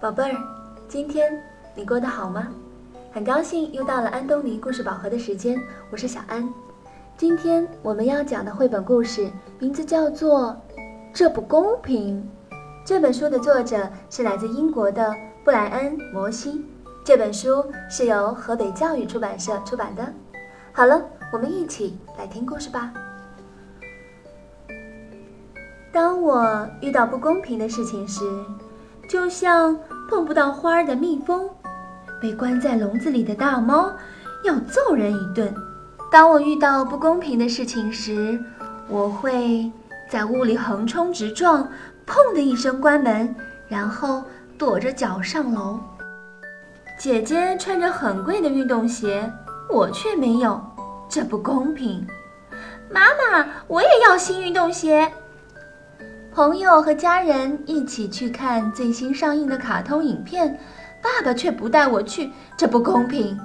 宝贝儿，今天你过得好吗？很高兴又到了安东尼故事宝盒的时间，我是小安。今天我们要讲的绘本故事名字叫做《这不公平》。这本书的作者是来自英国的布莱恩·摩西。这本书是由河北教育出版社出版的。好了，我们一起来听故事吧。当我遇到不公平的事情时，就像碰不到花儿的蜜蜂，被关在笼子里的大猫，要揍人一顿。当我遇到不公平的事情时，我会在屋里横冲直撞，砰的一声关门，然后跺着脚上楼。姐姐穿着很贵的运动鞋，我却没有，这不公平。妈妈，我也要新运动鞋。朋友和家人一起去看最新上映的卡通影片，爸爸却不带我去，这不公平。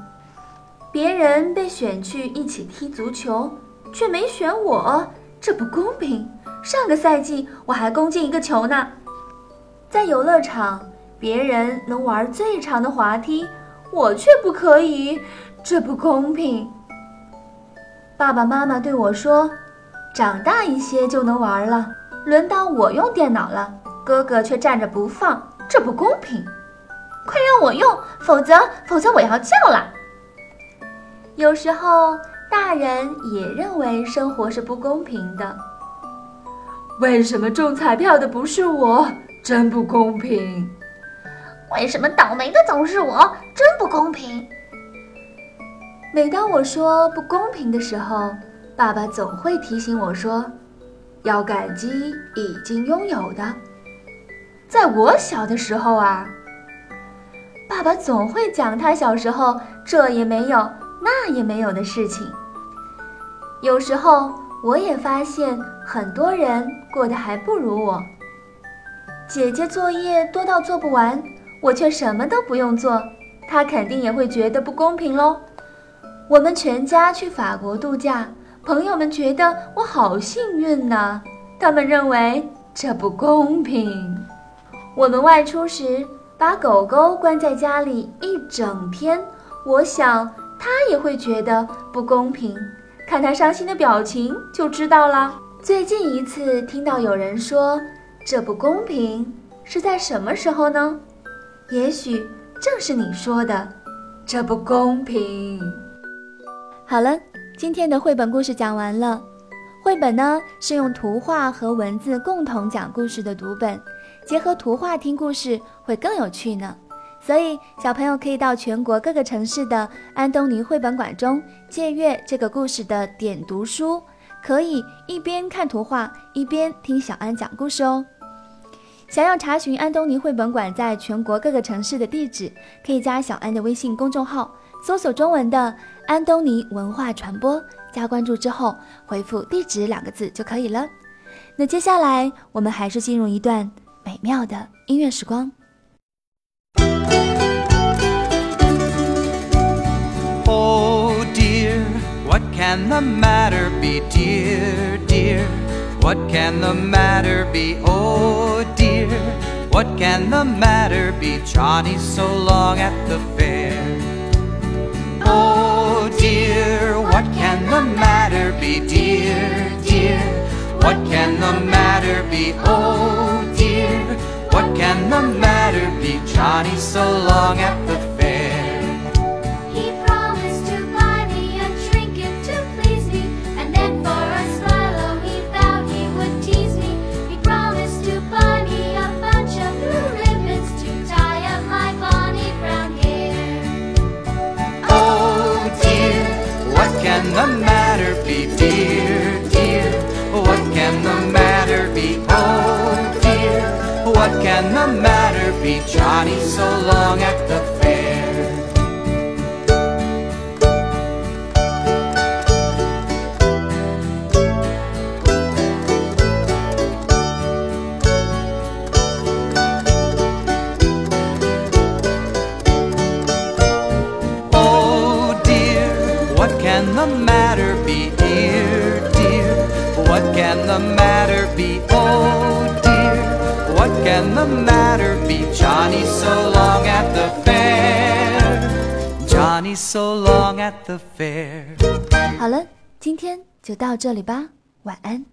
别人被选去一起踢足球，却没选我，这不公平。上个赛季我还攻进一个球呢。在游乐场，别人能玩最长的滑梯，我却不可以，这不公平。爸爸妈妈对我说：“长大一些就能玩了。”轮到我用电脑了，哥哥却站着不放，这不公平！快让我用，否则否则我要叫了。有时候大人也认为生活是不公平的。为什么中彩票的不是我？真不公平！为什么倒霉的总是我？真不公平！每当我说不公平的时候，爸爸总会提醒我说。要感激已经拥有的。在我小的时候啊，爸爸总会讲他小时候这也没有那也没有的事情。有时候我也发现很多人过得还不如我。姐姐作业多到做不完，我却什么都不用做，她肯定也会觉得不公平喽。我们全家去法国度假。朋友们觉得我好幸运呢，他们认为这不公平。我们外出时把狗狗关在家里一整天，我想它也会觉得不公平。看它伤心的表情就知道了。最近一次听到有人说这不公平，是在什么时候呢？也许正是你说的，这不公平。好了。今天的绘本故事讲完了，绘本呢是用图画和文字共同讲故事的读本，结合图画听故事会更有趣呢。所以小朋友可以到全国各个城市的安东尼绘本馆中借阅这个故事的点读书，可以一边看图画一边听小安讲故事哦。想要查询安东尼绘本馆在全国各个城市的地址，可以加小安的微信公众号。搜索中文的安东尼文化传播，加关注之后回复地址两个字就可以了。那接下来我们还是进入一段美妙的音乐时光。Oh dear, what can the matter be, dear, dear? What can the matter be? Oh dear, what can the matter be? Johnny so long at the fair. Oh dear, what can the matter be, dear, dear? What can the matter be? Oh dear, what can the matter be? Johnny so long at the Johnny so long at the fair. Oh dear, what can the matter be? Dear, dear, what can the matter be? Oh dear, what can the matter Johnny so long at the fair? Johnny so long at the fair. 好了，今天就到这里吧，晚安。